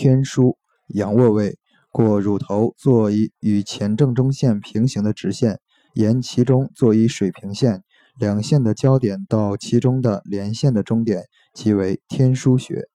天枢仰卧位过乳头作一与前正中线平行的直线沿其中作一水平线两线的交点到其中的连线的中点即为天枢穴